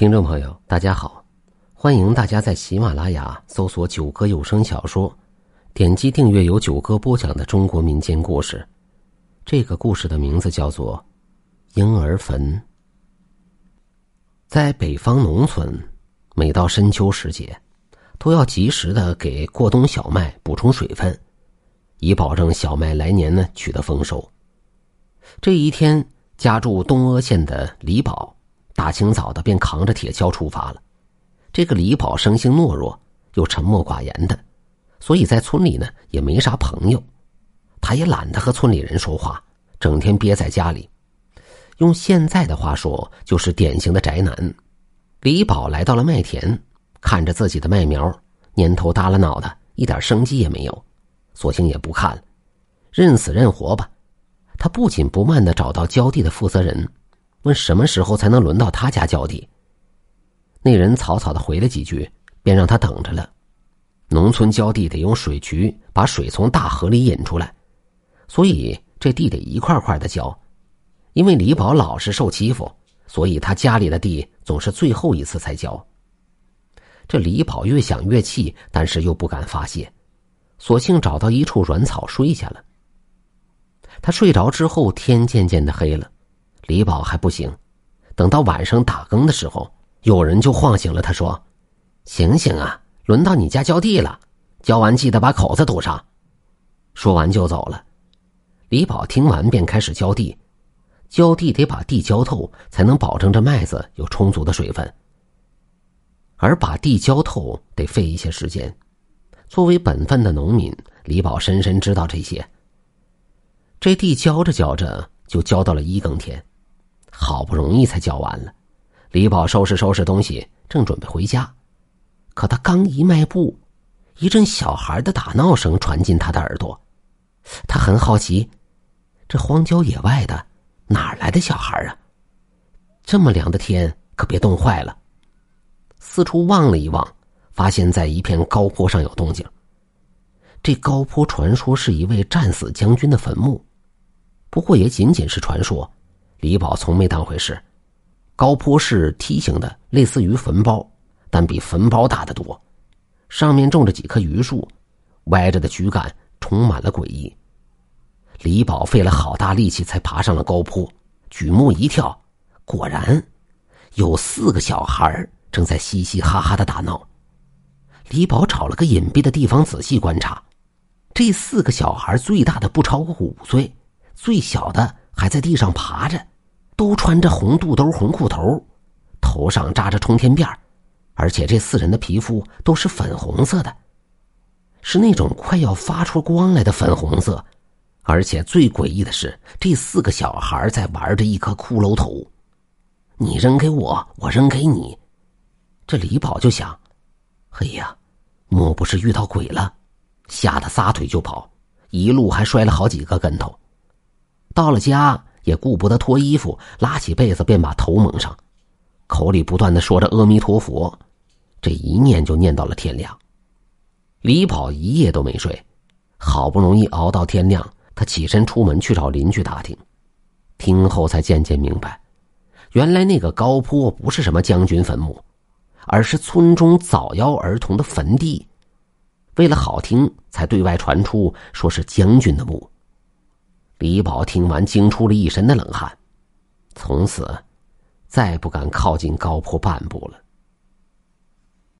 听众朋友，大家好，欢迎大家在喜马拉雅搜索“九歌有声小说”，点击订阅由九歌播讲的中国民间故事。这个故事的名字叫做《婴儿坟》。在北方农村，每到深秋时节，都要及时的给过冬小麦补充水分，以保证小麦来年呢取得丰收。这一天，家住东阿县的李宝。大清早的便扛着铁锹出发了。这个李宝生性懦弱，又沉默寡言的，所以在村里呢也没啥朋友。他也懒得和村里人说话，整天憋在家里。用现在的话说，就是典型的宅男。李宝来到了麦田，看着自己的麦苗，蔫头耷拉脑袋，一点生机也没有，索性也不看了，认死认活吧。他不紧不慢的找到浇地的负责人。问什么时候才能轮到他家浇地？那人草草的回了几句，便让他等着了。农村浇地得用水渠把水从大河里引出来，所以这地得一块块的浇。因为李宝老是受欺负，所以他家里的地总是最后一次才浇。这李宝越想越气，但是又不敢发泄，索性找到一处软草睡下了。他睡着之后，天渐渐的黑了。李宝还不行，等到晚上打更的时候，有人就晃醒了他，说：“醒醒啊，轮到你家浇地了，浇完记得把口子堵上。”说完就走了。李宝听完便开始浇地，浇地得把地浇透，才能保证这麦子有充足的水分。而把地浇透得费一些时间，作为本分的农民，李宝深深知道这些。这地浇着浇着，就浇到了一更天。好不容易才叫完了，李宝收拾收拾东西，正准备回家，可他刚一迈步，一阵小孩的打闹声传进他的耳朵。他很好奇，这荒郊野外的哪来的小孩啊？这么凉的天，可别冻坏了。四处望了一望，发现在一片高坡上有动静。这高坡传说是一位战死将军的坟墓，不过也仅仅是传说。李宝从没当回事，高坡是梯形的，类似于坟包，但比坟包大得多。上面种着几棵榆树，歪着的躯干充满了诡异。李宝费了好大力气才爬上了高坡，举目一跳，果然有四个小孩正在嘻嘻哈哈的打闹。李宝找了个隐蔽的地方仔细观察，这四个小孩最大的不超过五岁，最小的还在地上爬着。都穿着红肚兜、红裤头，头上扎着冲天辫而且这四人的皮肤都是粉红色的，是那种快要发出光来的粉红色。而且最诡异的是，这四个小孩在玩着一颗骷髅头，你扔给我，我扔给你。这李宝就想：嘿呀，莫不是遇到鬼了？吓得撒腿就跑，一路还摔了好几个跟头。到了家。也顾不得脱衣服，拉起被子便把头蒙上，口里不断的说着阿弥陀佛，这一念就念到了天亮。李宝一夜都没睡，好不容易熬到天亮，他起身出门去找邻居打听，听后才渐渐明白，原来那个高坡不是什么将军坟墓，而是村中早夭儿童的坟地，为了好听，才对外传出说是将军的墓。李宝听完，惊出了一身的冷汗，从此再不敢靠近高坡半步了。